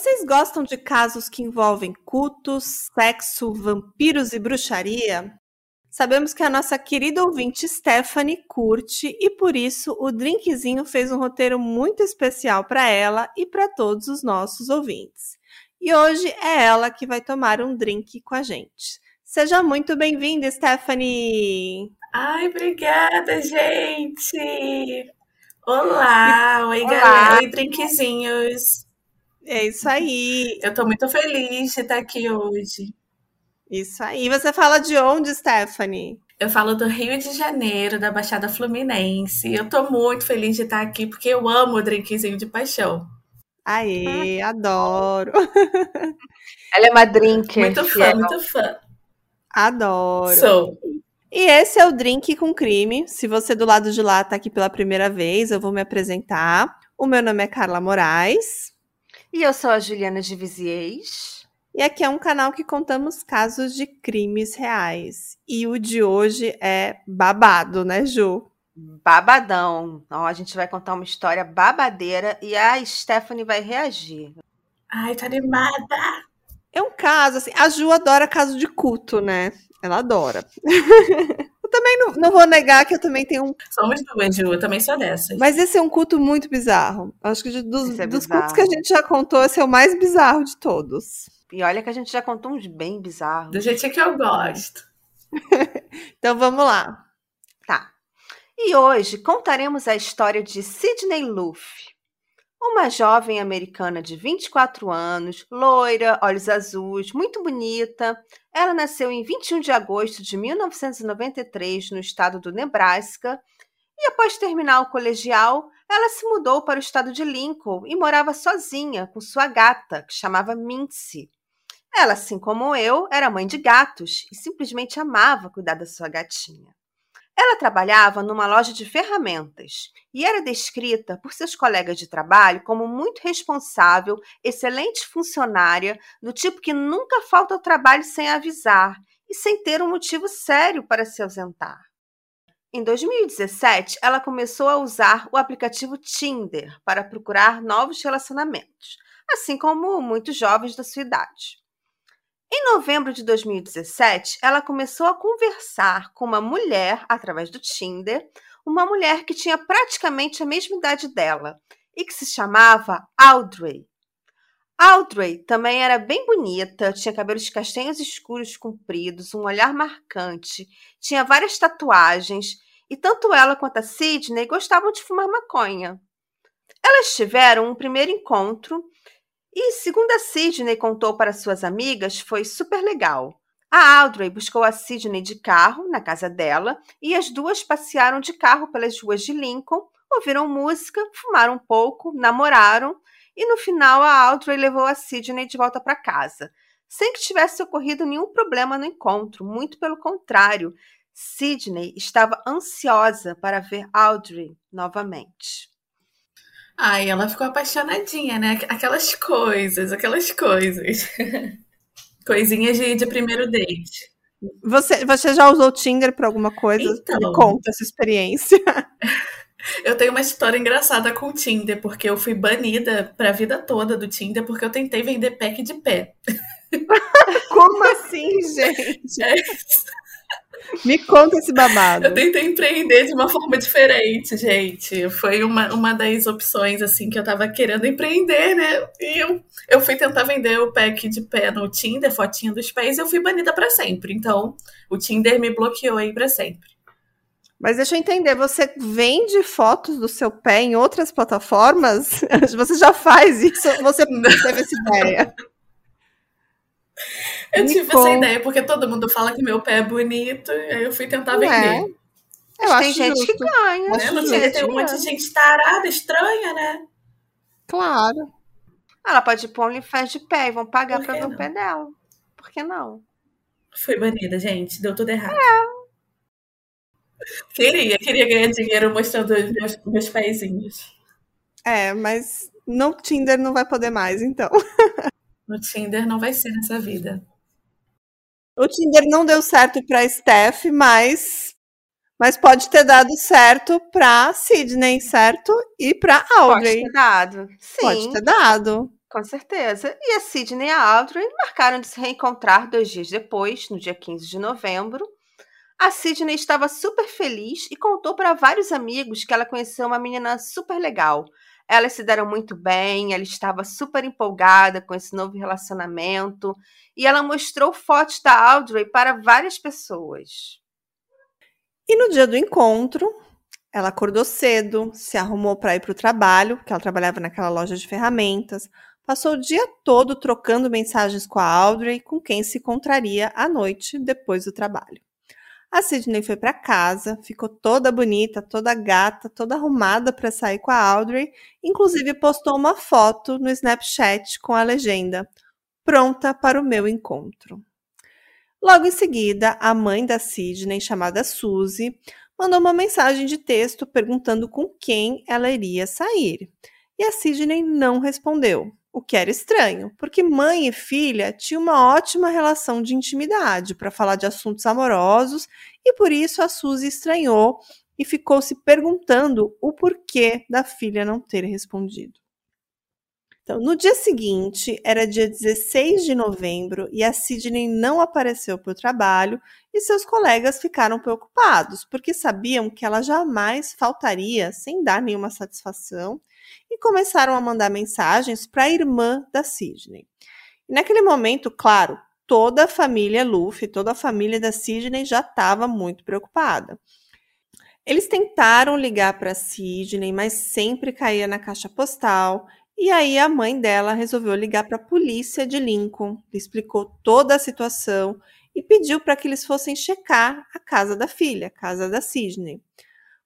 Vocês gostam de casos que envolvem cultos, sexo, vampiros e bruxaria? Sabemos que a nossa querida ouvinte Stephanie curte e por isso o Drinkzinho fez um roteiro muito especial para ela e para todos os nossos ouvintes. E hoje é ela que vai tomar um drink com a gente. Seja muito bem-vinda, Stephanie! Ai, obrigada, gente! Olá! Oi, Olá. galera! Oi, drinkzinhos! É isso aí! Eu tô muito feliz de estar aqui hoje. Isso aí. Você fala de onde, Stephanie? Eu falo do Rio de Janeiro, da Baixada Fluminense. Eu tô muito feliz de estar aqui porque eu amo o drinkzinho de paixão. Aê, adoro. Ela é uma drinker. Muito fã, muito fã. Adoro. Sou. E esse é o Drink com Crime. Se você do lado de lá tá aqui pela primeira vez, eu vou me apresentar. O meu nome é Carla Moraes. E eu sou a Juliana de Viziers. E aqui é um canal que contamos casos de crimes reais. E o de hoje é babado, né, Ju? Babadão. Então, a gente vai contar uma história babadeira e a Stephanie vai reagir. Ai, tá animada! É um caso, assim, a Ju adora caso de culto, né? Ela adora. eu também não, não, vou negar que eu também tenho um. Somos duas, Ju, eu também sou dessas. Mas esse é um culto muito bizarro. Acho que dos, é dos cultos que a gente já contou, esse é o mais bizarro de todos. E olha que a gente já contou uns bem bizarros. Do jeito que eu gosto. então vamos lá. Tá. E hoje contaremos a história de Sidney Luffy, uma jovem americana de 24 anos, loira, olhos azuis, muito bonita. Ela nasceu em 21 de agosto de 1993 no estado do Nebraska e após terminar o colegial, ela se mudou para o estado de Lincoln e morava sozinha com sua gata, que chamava Mincy. Ela, assim como eu, era mãe de gatos e simplesmente amava cuidar da sua gatinha. Ela trabalhava numa loja de ferramentas e era descrita por seus colegas de trabalho como muito responsável, excelente funcionária, do tipo que nunca falta ao trabalho sem avisar e sem ter um motivo sério para se ausentar. Em 2017, ela começou a usar o aplicativo Tinder para procurar novos relacionamentos, assim como muitos jovens da sua idade. Em novembro de 2017, ela começou a conversar com uma mulher através do Tinder, uma mulher que tinha praticamente a mesma idade dela e que se chamava Audrey. Audrey também era bem bonita, tinha cabelos castanhos escuros compridos, um olhar marcante, tinha várias tatuagens e tanto ela quanto a Sidney gostavam de fumar maconha. Elas tiveram um primeiro encontro e, segundo a Sidney contou para suas amigas, foi super legal. A Audrey buscou a Sidney de carro na casa dela e as duas passearam de carro pelas ruas de Lincoln, ouviram música, fumaram um pouco, namoraram e no final a Audrey levou a Sidney de volta para casa, sem que tivesse ocorrido nenhum problema no encontro, muito pelo contrário. Sidney estava ansiosa para ver Audrey novamente. Ai, ela ficou apaixonadinha, né? Aquelas coisas, aquelas coisas. Coisinhas de, de primeiro date. Você, você já usou Tinder para alguma coisa? Então, Me conta essa experiência. Eu tenho uma história engraçada com o Tinder, porque eu fui banida para a vida toda do Tinder porque eu tentei vender pack de pé. Como assim, gente? É. Me conta esse babado. Eu tentei empreender de uma forma diferente, gente. Foi uma, uma das opções, assim, que eu tava querendo empreender, né? E eu, eu fui tentar vender o pack de pé no Tinder, fotinha dos pés, e eu fui banida para sempre. Então, o Tinder me bloqueou aí para sempre. Mas deixa eu entender, você vende fotos do seu pé em outras plataformas? Você já faz isso? Você teve essa ideia? Eu tive essa ideia, porque todo mundo fala que meu pé é bonito, aí eu fui tentar vender. É. Eu Mas tem gente justo. que ganha. Né? Não sei, tem um monte de gente tarada, estranha, né? Claro. Ela pode pôr um OnlyFans de pé e vão pagar pra ver o pé dela. Por que não? Fui banida, gente. Deu tudo errado. É. Queria, queria ganhar dinheiro mostrando os meus, meus pezinhos. É, mas no Tinder não vai poder mais, então. No Tinder não vai ser nessa vida. O Tinder não deu certo para Steph, mas mas pode ter dado certo para Sidney, certo? E para Audrey. Pode ter dado. Sim. Pode ter dado. Com certeza. E a Sidney e a Audrey marcaram de se reencontrar dois dias depois, no dia 15 de novembro. A Sidney estava super feliz e contou para vários amigos que ela conheceu uma menina super legal. Elas se deram muito bem, ela estava super empolgada com esse novo relacionamento e ela mostrou fotos da Audrey para várias pessoas. E no dia do encontro, ela acordou cedo, se arrumou para ir para o trabalho, que ela trabalhava naquela loja de ferramentas, passou o dia todo trocando mensagens com a Audrey, com quem se encontraria à noite depois do trabalho. A Sidney foi para casa, ficou toda bonita, toda gata, toda arrumada para sair com a Audrey, inclusive postou uma foto no Snapchat com a legenda: Pronta para o meu encontro. Logo em seguida, a mãe da Sidney, chamada Suzy, mandou uma mensagem de texto perguntando com quem ela iria sair. E a Sidney não respondeu. O que era estranho, porque mãe e filha tinham uma ótima relação de intimidade para falar de assuntos amorosos e por isso a Suzy estranhou e ficou se perguntando o porquê da filha não ter respondido. Então, no dia seguinte, era dia 16 de novembro e a Sidney não apareceu para o trabalho e seus colegas ficaram preocupados, porque sabiam que ela jamais faltaria sem dar nenhuma satisfação e começaram a mandar mensagens para a irmã da Sidney. Naquele momento, claro, toda a família Luffy, toda a família da Sidney já estava muito preocupada. Eles tentaram ligar para Sidney, mas sempre caía na caixa postal. E aí a mãe dela resolveu ligar para a polícia de Lincoln, explicou toda a situação e pediu para que eles fossem checar a casa da filha, a casa da Sidney.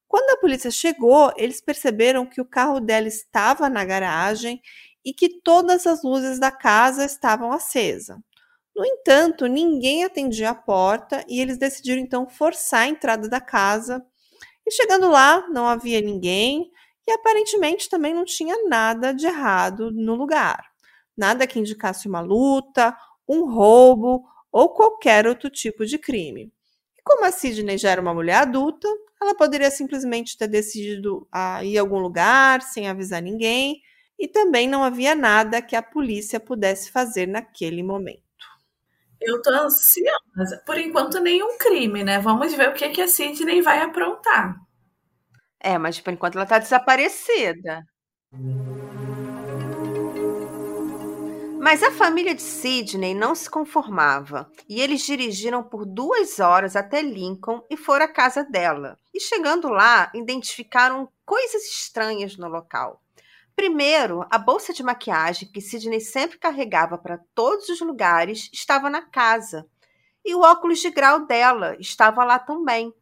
Quando a polícia chegou, eles perceberam que o carro dela estava na garagem e que todas as luzes da casa estavam acesas. No entanto, ninguém atendia a porta e eles decidiram então forçar a entrada da casa. E chegando lá, não havia ninguém e aparentemente também não tinha nada de errado no lugar. Nada que indicasse uma luta, um roubo ou qualquer outro tipo de crime. Como a Sidney já era uma mulher adulta, ela poderia simplesmente ter decidido a ir a algum lugar sem avisar ninguém, e também não havia nada que a polícia pudesse fazer naquele momento. Eu tô ansiosa. Por enquanto, nenhum crime, né? Vamos ver o que, que a Sidney vai aprontar. É, mas por enquanto ela tá desaparecida. Mas a família de Sidney não se conformava e eles dirigiram por duas horas até Lincoln e foram à casa dela. E chegando lá, identificaram coisas estranhas no local. Primeiro, a bolsa de maquiagem que Sidney sempre carregava para todos os lugares estava na casa. E o óculos de grau dela estava lá também.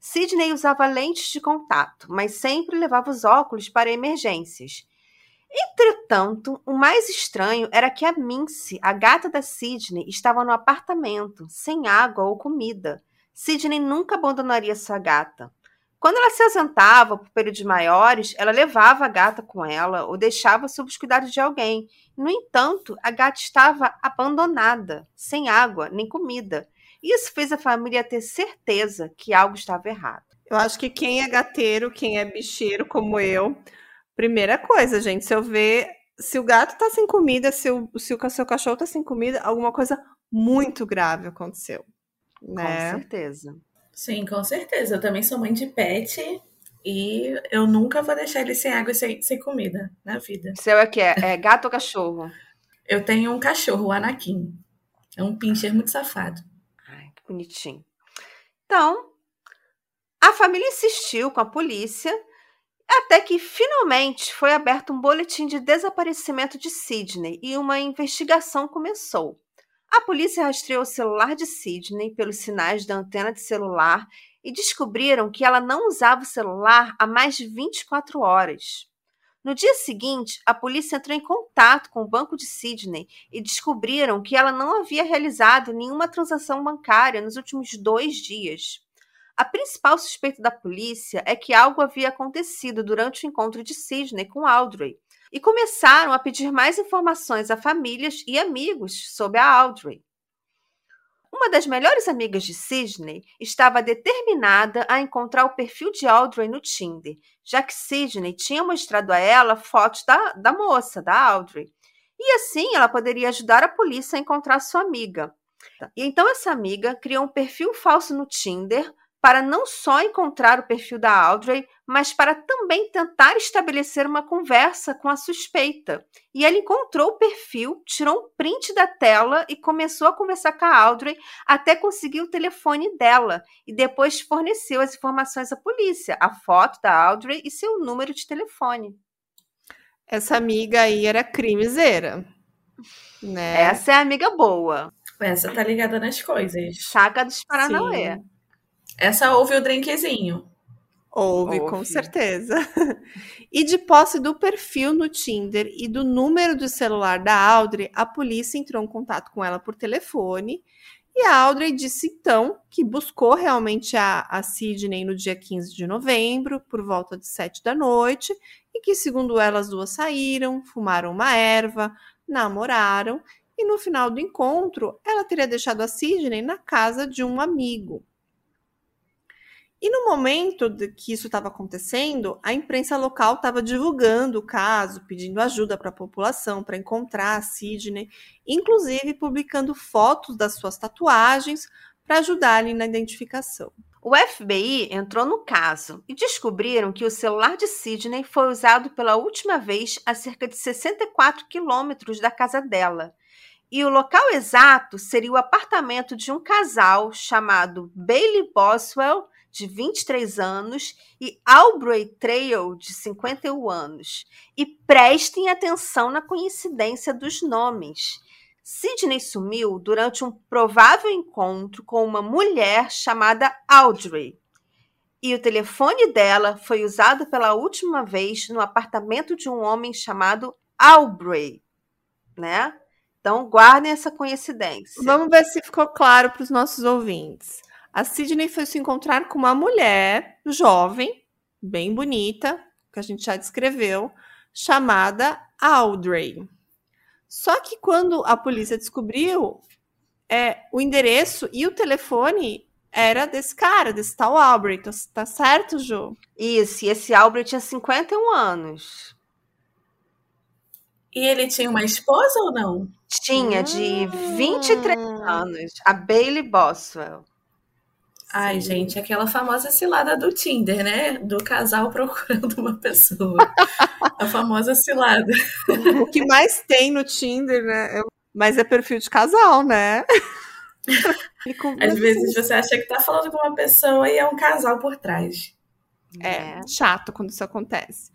Sidney usava lentes de contato, mas sempre levava os óculos para emergências. Entretanto, o mais estranho era que a Mincy, a gata da Sidney, estava no apartamento, sem água ou comida. Sidney nunca abandonaria sua gata. Quando ela se ausentava por períodos maiores, ela levava a gata com ela ou deixava sob os cuidados de alguém. No entanto, a gata estava abandonada, sem água nem comida. Isso fez a família ter certeza que algo estava errado. Eu acho que quem é gateiro, quem é bicheiro como eu, Primeira coisa, gente, se eu ver se o gato tá sem comida, se o, se o seu cachorro tá sem comida, alguma coisa muito grave aconteceu. Né? Com certeza. Sim, com certeza. Eu também sou mãe de pet e eu nunca vou deixar ele sem água e sem, sem comida na vida. Seu é que é? É gato ou cachorro? Eu tenho um cachorro, o Anakin. É um pincher muito safado. Ai, que bonitinho. Então, a família insistiu com a polícia até que finalmente foi aberto um boletim de desaparecimento de Sidney e uma investigação começou. A polícia rastreou o celular de Sidney pelos sinais da antena de celular e descobriram que ela não usava o celular há mais de 24 horas. No dia seguinte, a polícia entrou em contato com o banco de Sidney e descobriram que ela não havia realizado nenhuma transação bancária nos últimos dois dias. A principal suspeita da polícia é que algo havia acontecido durante o encontro de Sidney com Audrey, e começaram a pedir mais informações a famílias e amigos sobre a Audrey. Uma das melhores amigas de Sidney estava determinada a encontrar o perfil de Audrey no Tinder, já que Sidney tinha mostrado a ela fotos da, da moça, da Audrey. E assim ela poderia ajudar a polícia a encontrar sua amiga. E então essa amiga criou um perfil falso no Tinder para não só encontrar o perfil da Audrey, mas para também tentar estabelecer uma conversa com a suspeita. E ela encontrou o perfil, tirou um print da tela e começou a conversar com a Audrey até conseguir o telefone dela. E depois forneceu as informações à polícia, a foto da Audrey e seu número de telefone. Essa amiga aí era crimezeira. Né? Essa é a amiga boa. Essa tá ligada nas coisas. Saca dos Paranauê. Sim. Essa ouve o drinkzinho. Houve, Houve. com certeza. E de posse do perfil no Tinder e do número do celular da Audrey, a polícia entrou em contato com ela por telefone. E a Audrey disse então que buscou realmente a, a Sidney no dia 15 de novembro, por volta de 7 da noite, e que, segundo ela, as duas saíram, fumaram uma erva, namoraram, e no final do encontro, ela teria deixado a Sidney na casa de um amigo. E no momento de que isso estava acontecendo, a imprensa local estava divulgando o caso, pedindo ajuda para a população para encontrar a Sidney, inclusive publicando fotos das suas tatuagens para ajudarem na identificação. O FBI entrou no caso e descobriram que o celular de Sidney foi usado pela última vez a cerca de 64 quilômetros da casa dela. E o local exato seria o apartamento de um casal chamado Bailey Boswell, de 23 anos, e Aubrey Trail, de 51 anos. E prestem atenção na coincidência dos nomes. Sidney sumiu durante um provável encontro com uma mulher chamada Audrey. E o telefone dela foi usado pela última vez no apartamento de um homem chamado Aubrey, né? Então guardem essa coincidência. Vamos ver se ficou claro para os nossos ouvintes. A Sidney foi se encontrar com uma mulher jovem, bem bonita, que a gente já descreveu, chamada Audrey. Só que quando a polícia descobriu, é, o endereço e o telefone era desse cara, desse tal Aubrey. Tá, tá certo, Ju? Isso, e esse Aubrey tinha 51 anos. E ele tinha uma esposa ou não? Tinha de 23 Hum. anos, a Bailey Boswell. Ai, gente, aquela famosa cilada do Tinder, né? Do casal procurando uma pessoa. A famosa cilada. O que mais tem no Tinder, né? É- Mas é perfil de casal, né? Às vezes você acha que tá falando com uma pessoa e é um casal por trás. É chato quando isso acontece.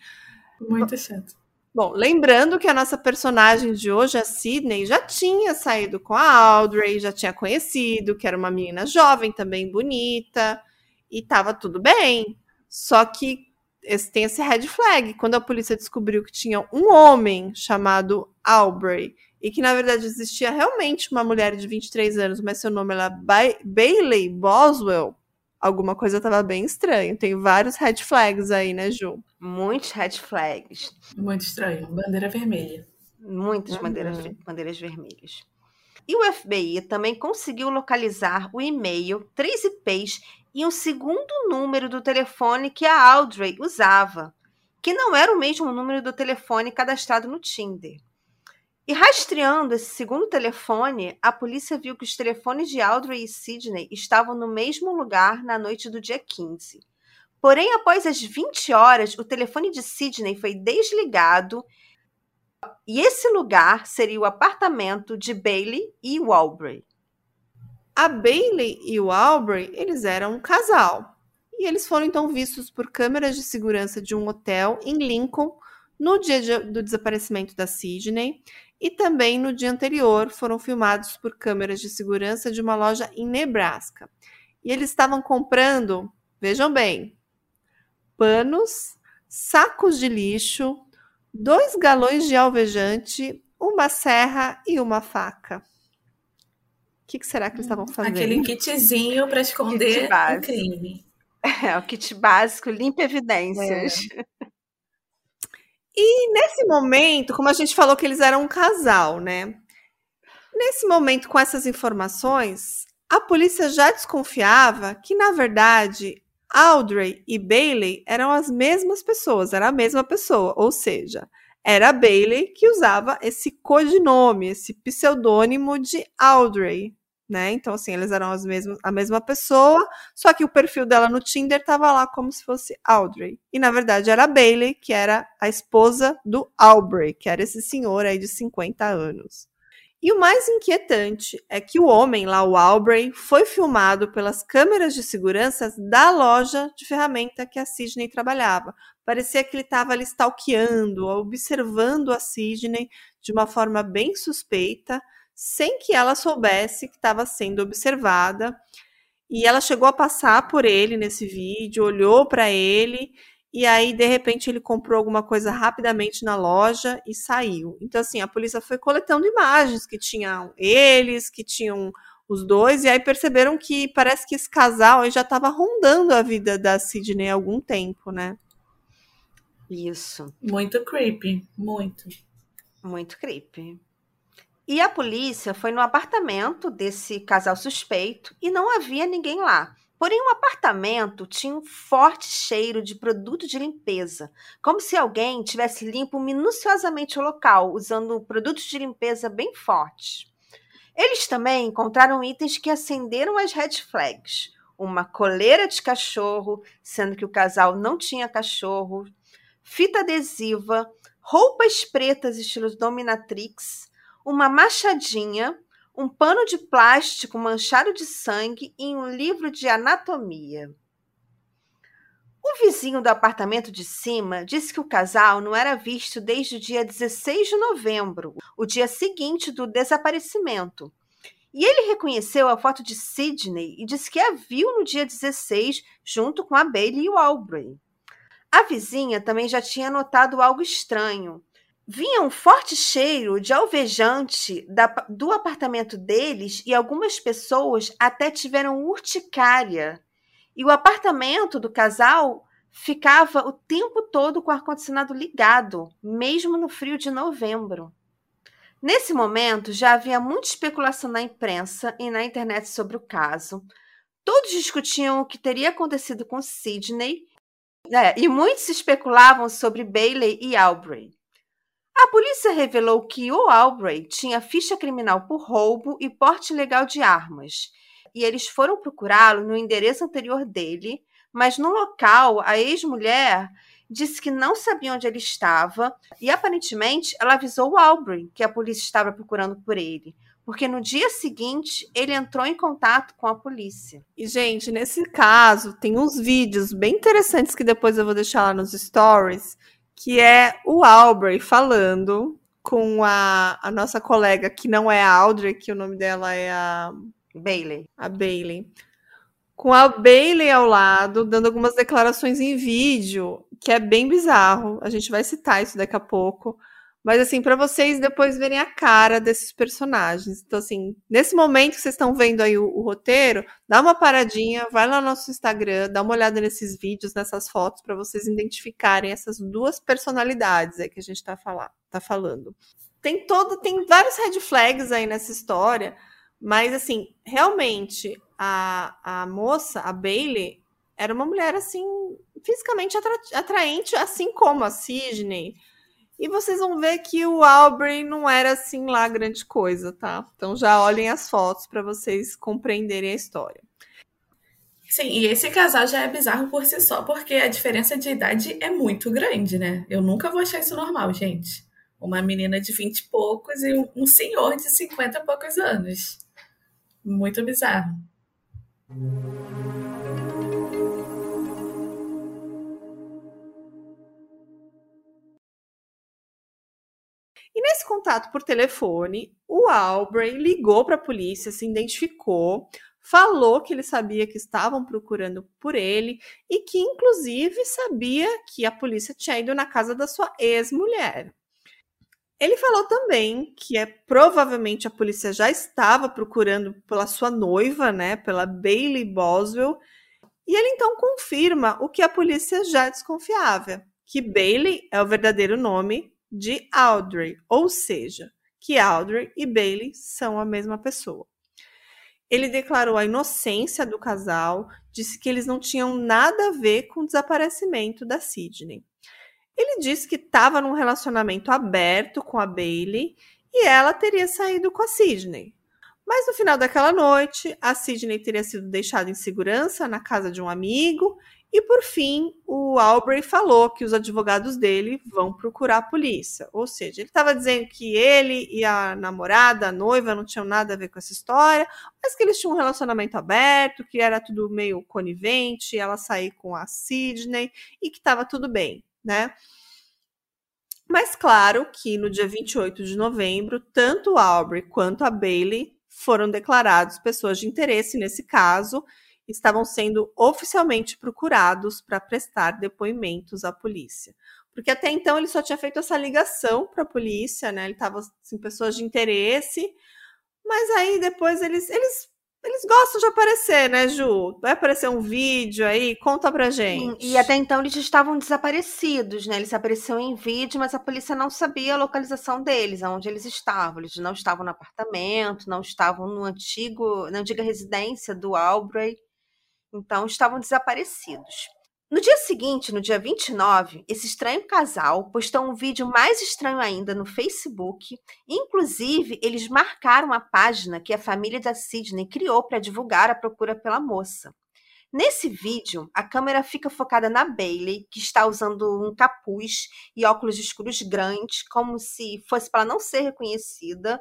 Muito chato. Bom, lembrando que a nossa personagem de hoje, a Sidney, já tinha saído com a Audrey, já tinha conhecido, que era uma menina jovem, também bonita, e tava tudo bem. Só que esse, tem esse red flag. Quando a polícia descobriu que tinha um homem chamado Aubrey, e que na verdade existia realmente uma mulher de 23 anos, mas seu nome era Ba- Bailey Boswell, alguma coisa tava bem estranha. Tem vários red flags aí, né, Ju? Muitos red flags. Muito estranho. Bandeira vermelha. Muitas Uhum. bandeiras, bandeiras vermelhas. E o FBI também conseguiu localizar o e-mail, três IPs e um segundo número do telefone que a Audrey usava, que não era o mesmo número do telefone cadastrado no Tinder. E rastreando esse segundo telefone, a polícia viu que os telefones de Audrey e Sidney estavam no mesmo lugar na noite do dia 15. Porém, após as 20 horas, o telefone de Sidney foi desligado e esse lugar seria o apartamento de Bailey e Walbury. A Bailey e o Aubrey, eles eram um casal. E eles foram então vistos por câmeras de segurança de um hotel em Lincoln no dia de- do desaparecimento da Sidney e também no dia anterior foram filmados por câmeras de segurança de uma loja em Nebraska. E eles estavam comprando, vejam bem, panos, sacos de lixo, dois galões de alvejante, uma serra e uma faca. O que, que será que eles estavam fazendo? Aquele kitzinho pra esconder Kit o básico. crime. É o kit básico, limpa evidências. E nesse momento, como a gente falou que eles eram um casal, né? Nesse momento, com essas informações, a polícia já desconfiava que, na verdade, Audrey e Bailey eram as mesmas pessoas, era a mesma pessoa, ou seja, era Bailey que usava esse codinome, esse pseudônimo de Audrey, né? Então, assim, eles eram as mesmas, a mesma pessoa, só que o perfil dela no Tinder estava lá como se fosse Audrey. E na verdade era Bailey, que era a esposa do Aubrey, que era esse senhor aí de 50 anos. E o mais inquietante é que o homem lá, o Aubrey, foi filmado pelas câmeras de segurança da loja de ferramenta que a Sidney trabalhava. Parecia que ele estava ali stalkeando, observando a Sidney de uma forma bem suspeita, sem que ela soubesse que estava sendo observada. E ela chegou a passar por ele nesse vídeo, olhou para ele e aí de repente ele comprou alguma coisa rapidamente na loja e saiu. Então assim, a polícia foi coletando imagens que tinham eles, que tinham os dois e aí perceberam que parece que esse casal já estava rondando a vida da Sidney há algum tempo, né? Isso. Muito creepy, muito. Muito creepy. E a polícia foi no apartamento desse casal suspeito e não havia ninguém lá. Porém, o apartamento tinha um forte cheiro de produto de limpeza, como se alguém tivesse limpo minuciosamente o local, usando produtos de limpeza bem fortes. Eles também encontraram itens que acenderam as red flags: uma coleira de cachorro, sendo que o casal não tinha cachorro, fita adesiva, roupas pretas estilo dominatrix, uma machadinha, um pano de plástico manchado de sangue e um livro de anatomia. O vizinho do apartamento de cima disse que o casal não era visto desde o dia 16 de novembro, o dia seguinte do desaparecimento. E ele reconheceu a foto de Sidney e disse que a viu no dia 16 junto com a Bailey e o Aubrey. A vizinha também já tinha notado algo estranho vinha um forte cheiro de alvejante da, do apartamento deles e algumas pessoas até tiveram urticária. E o apartamento do casal ficava o tempo todo com o ar-condicionado ligado, mesmo no frio de novembro. Nesse momento, já havia muita especulação na imprensa e na internet sobre o caso. Todos discutiam o que teria acontecido com Sidney, é, e muitos especulavam sobre Bailey e Aubrey. A polícia revelou que o Albright tinha ficha criminal por roubo e porte ilegal de armas. E eles foram procurá-lo no endereço anterior dele, mas no local a ex-mulher disse que não sabia onde ele estava e aparentemente ela avisou o Albright que a polícia estava procurando por ele. Porque no dia seguinte ele entrou em contato com a polícia. E, gente, nesse caso, tem uns vídeos bem interessantes que depois eu vou deixar lá nos stories que é o Aubrey falando com a, a nossa colega, que não é a Audrey, que o nome dela é a Bailey. A Bailey. Com a Bailey ao lado, dando algumas declarações em vídeo, que é bem bizarro. A gente vai citar isso daqui a pouco. Mas assim, para vocês depois verem a cara desses personagens. Então, assim, nesse momento que vocês estão vendo aí o, o, roteiro, dá uma paradinha, vai lá no nosso Instagram, dá uma olhada nesses vídeos, nessas fotos, para vocês identificarem essas duas personalidades aí que a gente está tá falando. Tem todo, tem vários red flags aí nessa história, mas assim, realmente a, a moça, a Bailey, era uma mulher assim, fisicamente atra, atraente, assim como a Sidney e vocês vão ver que o Aubrey não era assim lá grande coisa, tá? Então já olhem as fotos para vocês compreenderem a história. Sim, e esse casal já é bizarro por si só, porque a diferença de idade é muito grande, né? Eu nunca vou achar isso normal, gente. Uma menina de 20 e poucos e um senhor de 50 e poucos anos. Muito bizarro. Contato por telefone, o Albrey ligou para a polícia, se identificou, falou que ele sabia que estavam procurando por ele e que, inclusive, sabia que a polícia tinha ido na casa da sua ex-mulher. Ele falou também que é provavelmente a polícia já estava procurando pela sua noiva, né, pela Bailey Boswell, e ele então confirma o que a polícia já desconfiava, que Bailey é o verdadeiro nome de Audrey, ou seja, que Audrey e Bailey são a mesma pessoa. Ele declarou a inocência do casal, disse que eles não tinham nada a ver com o desaparecimento da Sidney. Ele disse que estava num relacionamento aberto com a Bailey e ela teria saído com a Sidney. Mas no final daquela noite, a Sidney teria sido deixada em segurança na casa de um amigo e por fim, o Aubrey falou que os advogados dele vão procurar a polícia. Ou seja, ele estava dizendo que ele e a namorada, a noiva, não tinham nada a ver com essa história, mas que eles tinham um relacionamento aberto, que era tudo meio conivente, ela sair com a Sidney e que estava tudo bem, né? Mas claro que no dia 28 de novembro, tanto o Aubrey quanto a Bailey foram declarados pessoas de interesse nesse caso estavam sendo oficialmente procurados para prestar depoimentos à polícia. Porque até então ele só tinha feito essa ligação para a polícia, né? Ele estava assim, pessoas de interesse, mas aí depois eles, eles eles gostam de aparecer, né, Ju? Vai aparecer um vídeo aí, conta pra gente. E até então eles estavam desaparecidos, né? Eles apareciam em vídeo, mas a polícia não sabia a localização deles, aonde eles estavam. Eles não estavam no apartamento, não estavam no antigo, na antiga residência do Albright. Então, estavam desaparecidos. No dia seguinte, no dia 29, esse estranho casal postou um vídeo mais estranho ainda no Facebook. Inclusive, eles marcaram a página que a família da Sidney criou para divulgar a procura pela moça. Nesse vídeo, a câmera fica focada na Bailey, que está usando um capuz e óculos escuros grandes, como se fosse para não ser reconhecida,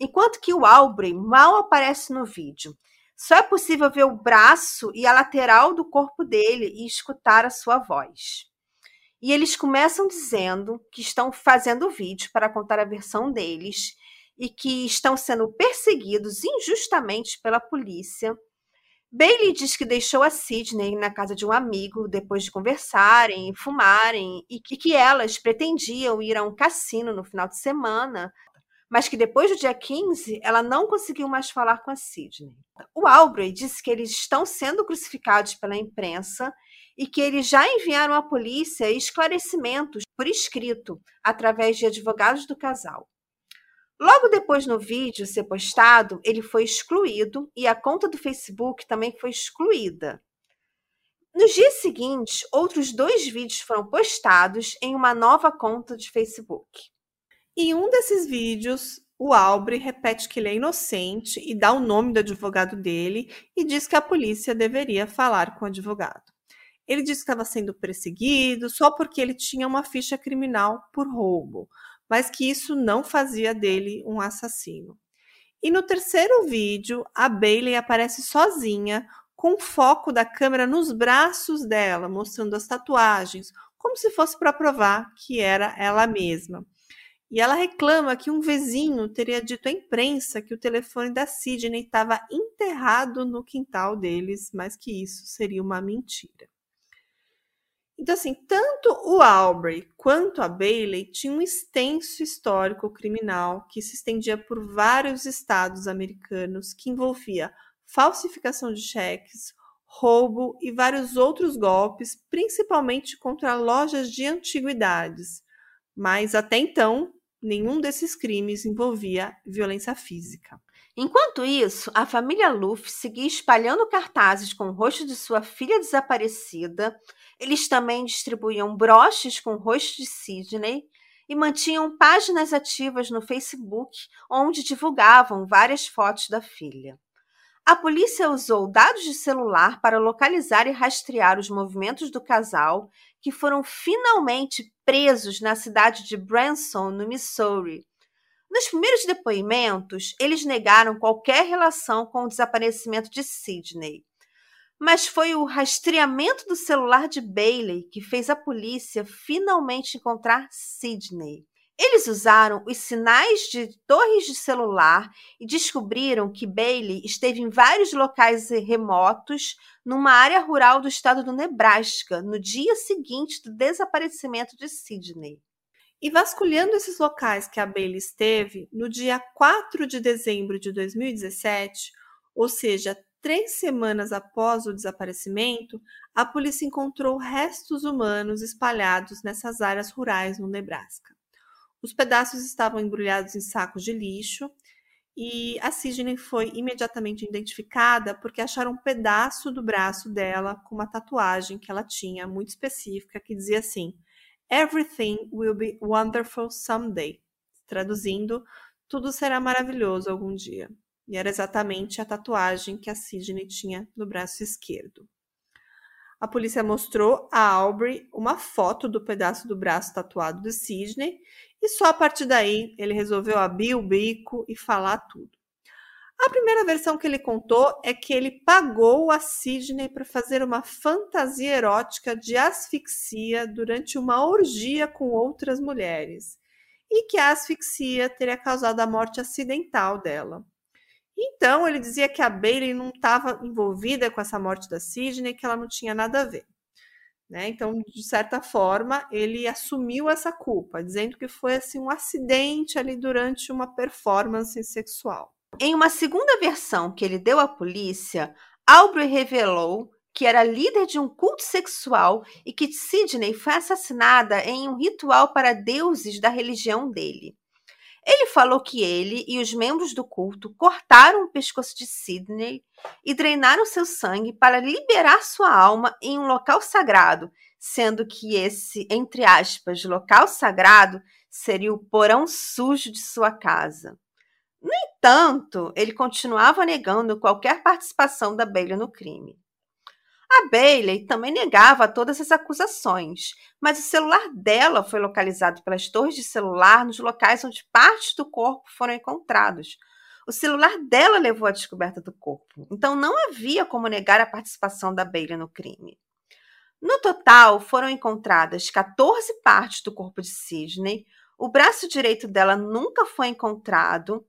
enquanto que o Aubrey mal aparece no vídeo. Só é possível ver o braço e a lateral do corpo dele e escutar a sua voz. E eles começam dizendo que estão fazendo o vídeo para contar a versão deles e que estão sendo perseguidos injustamente pela polícia. Bailey diz que deixou a Sidney na casa de um amigo depois de conversarem e fumarem e que elas pretendiam ir a um cassino no final de semana mas que depois do dia 15 ela não conseguiu mais falar com a Sidney. O Albury disse que eles estão sendo crucificados pela imprensa e que eles já enviaram à polícia esclarecimentos por escrito através de advogados do casal. Logo depois no vídeo ser postado, ele foi excluído e a conta do Facebook também foi excluída. Nos dias seguintes, outros dois vídeos foram postados em uma nova conta de Facebook. Em um desses vídeos, o Albre repete que ele é inocente e dá o nome do advogado dele e diz que a polícia deveria falar com o advogado. Ele diz que estava sendo perseguido só porque ele tinha uma ficha criminal por roubo, mas que isso não fazia dele um assassino. E no terceiro vídeo, a Bailey aparece sozinha, com o foco da câmera nos braços dela, mostrando as tatuagens, como se fosse para provar que era ela mesma. E ela reclama que um vizinho teria dito à imprensa que o telefone da Sidney estava enterrado no quintal deles, mas que isso seria uma mentira. Então, assim, tanto o Aubrey quanto a Bailey tinham um extenso histórico criminal que se estendia por vários estados americanos, que envolvia falsificação de cheques, roubo e vários outros golpes, principalmente contra lojas de antiguidades, mas até então, nenhum desses crimes envolvia violência física. Enquanto isso, a família Luff seguia espalhando cartazes com o rosto de sua filha desaparecida. Eles também distribuíam broches com o rosto de Sidney e mantinham páginas ativas no Facebook onde divulgavam várias fotos da filha. A polícia usou dados de celular para localizar e rastrear os movimentos do casal, que foram finalmente presos na cidade de Branson, no Missouri. Nos primeiros depoimentos, eles negaram qualquer relação com o desaparecimento de Sidney. Mas foi o rastreamento do celular de Bailey que fez a polícia finalmente encontrar Sidney. Eles usaram os sinais de torres de celular e descobriram que Bailey esteve em vários locais remotos numa área rural do estado do Nebraska no dia seguinte do desaparecimento de Sidney. E vasculhando esses locais que a Bailey esteve, no dia 4 de dezembro de 2017, ou seja, três semanas após o desaparecimento, a polícia encontrou restos humanos espalhados nessas áreas rurais no Nebraska. Os pedaços estavam embrulhados em sacos de lixo e a Sidney foi imediatamente identificada porque acharam um pedaço do braço dela com uma tatuagem que ela tinha muito específica que dizia assim: Everything will be wonderful someday. Traduzindo, tudo será maravilhoso algum dia. E era exatamente a tatuagem que a Sidney tinha no braço esquerdo. A polícia mostrou a Aubrey uma foto do pedaço do braço tatuado de Sidney e só a partir daí ele resolveu abrir o bico e falar tudo. A primeira versão que ele contou é que ele pagou a Sidney para fazer uma fantasia erótica de asfixia durante uma orgia com outras mulheres e que a asfixia teria causado a morte acidental dela. Então ele dizia que a Bailey não estava envolvida com essa morte da Sidney, que ela não tinha nada a ver. Né? Então, de certa forma, ele assumiu essa culpa, dizendo que foi assim um acidente ali durante uma performance sexual. Em uma segunda versão que ele deu à polícia, Aubrey revelou que era líder de um culto sexual e que Sidney foi assassinada em um ritual para deuses da religião dele. Ele falou que ele e os membros do culto cortaram o pescoço de Sidney e drenaram seu sangue para liberar sua alma em um local sagrado, sendo que esse, entre aspas, local sagrado seria o porão sujo de sua casa. No entanto, ele continuava negando qualquer participação da Bailey no crime. A Bailey também negava todas as acusações, mas o celular dela foi localizado pelas torres de celular nos locais onde partes do corpo foram encontrados. O celular dela levou à descoberta do corpo, então não havia como negar a participação da Bailey no crime. No total, foram encontradas 14 partes do corpo de Sidney, o braço direito dela nunca foi encontrado,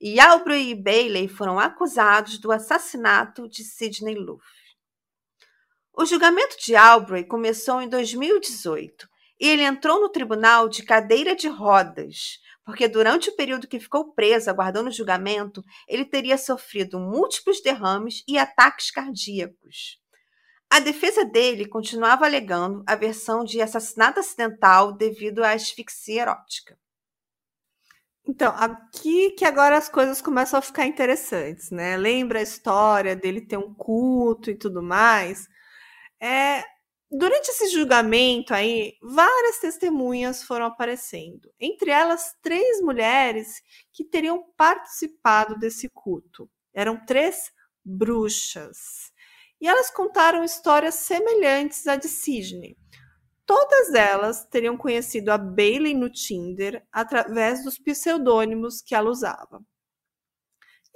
e Aubrey e Bailey foram acusados do assassinato de Sidney Luff. O julgamento de Aubrey começou em 2018 e ele entrou no tribunal de cadeira de rodas, porque durante o período que ficou preso aguardando o julgamento, ele teria sofrido múltiplos derrames e ataques cardíacos. A defesa dele continuava alegando a versão de assassinato acidental devido à asfixia erótica. Então, aqui que agora as coisas começam a ficar interessantes, né? Lembra a história dele ter um culto e tudo mais? É, durante esse julgamento aí, várias testemunhas foram aparecendo, entre elas três mulheres que teriam participado desse culto. Eram três bruxas. E elas contaram histórias semelhantes à de Sidney. Todas elas teriam conhecido a Bailey no Tinder através dos pseudônimos que ela usava.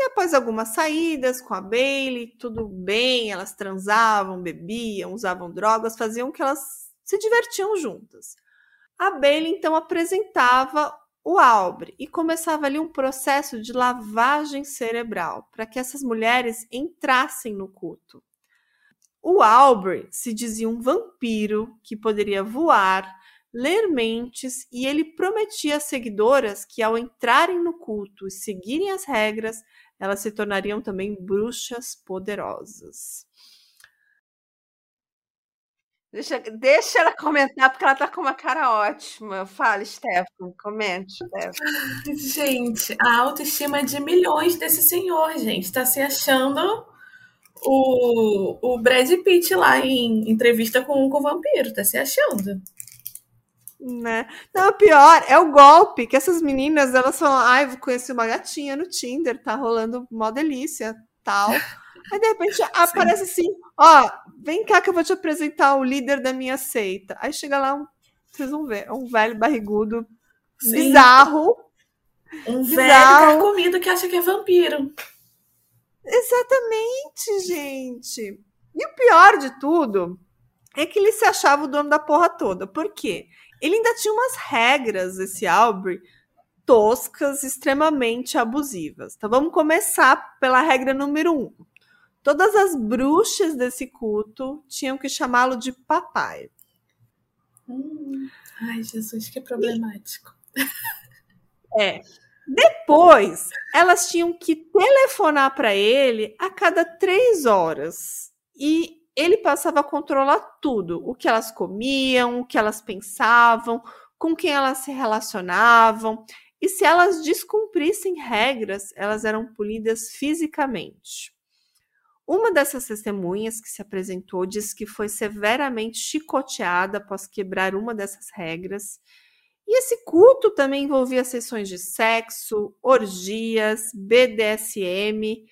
E após algumas saídas com a Bailey, tudo bem, elas transavam, bebiam, usavam drogas, faziam que elas se divertiam juntas. A Bailey então apresentava o Albre e começava ali um processo de lavagem cerebral para que essas mulheres entrassem no culto. O Aubrey se dizia um vampiro que poderia voar, ler mentes e ele prometia às seguidoras que ao entrarem no culto e seguirem as regras, elas se tornariam também bruxas poderosas. Deixa, deixa ela comentar, porque ela tá com uma cara ótima. Fala, Stefan, comente, Stefan. Gente, a autoestima de milhões desse senhor, gente. Tá se achando o, o Brad Pitt lá em entrevista com, com o vampiro, tá se achando. Né? Não, o pior é o golpe, que essas meninas, elas falam, ai, ah, conheci uma gatinha no Tinder, tá rolando mó delícia, tal. Aí, de repente, aparece assim, ó, vem cá que eu vou te apresentar o líder da minha seita. Aí chega lá, um, vocês vão ver, é um velho barrigudo, Sim. bizarro. Um bizarro. velho carcomido que acha que é vampiro. Exatamente, gente. E o pior de tudo é que ele se achava o dono da porra toda. Por quê? Ele ainda tinha umas regras, esse Aubrey, toscas, extremamente abusivas. Então vamos começar pela regra número um. Todas as bruxas desse culto tinham que chamá-lo de papai. Hum. Ai, Jesus, que problemático. É. Depois, elas tinham que telefonar para ele a cada três horas. E ele passava a controlar tudo: o que elas comiam, o que elas pensavam, com quem elas se relacionavam. E se elas descumprissem regras, elas eram punidas fisicamente. Uma dessas testemunhas que se apresentou disse que foi severamente chicoteada após quebrar uma dessas regras. E esse culto também envolvia sessões de sexo, orgias, BDSM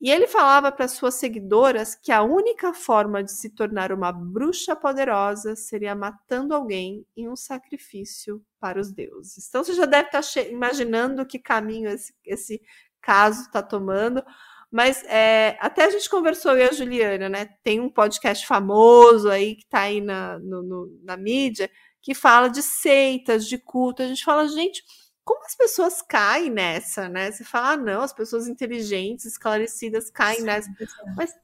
e ele falava para suas seguidoras que a única forma de se tornar uma bruxa poderosa seria matando alguém em um sacrifício para os deuses. Então você já deve estar tá imaginando que caminho esse, esse caso está tomando. Mas é, até a gente conversou, eu e a Juliana, né? Tem um podcast famoso aí que está aí na, no, no, na mídia que fala de seitas, de culto. A gente fala, gente, como as pessoas caem nessa, né? Você fala, ah, não, as pessoas inteligentes, esclarecidas caem Sim, nessa. Mas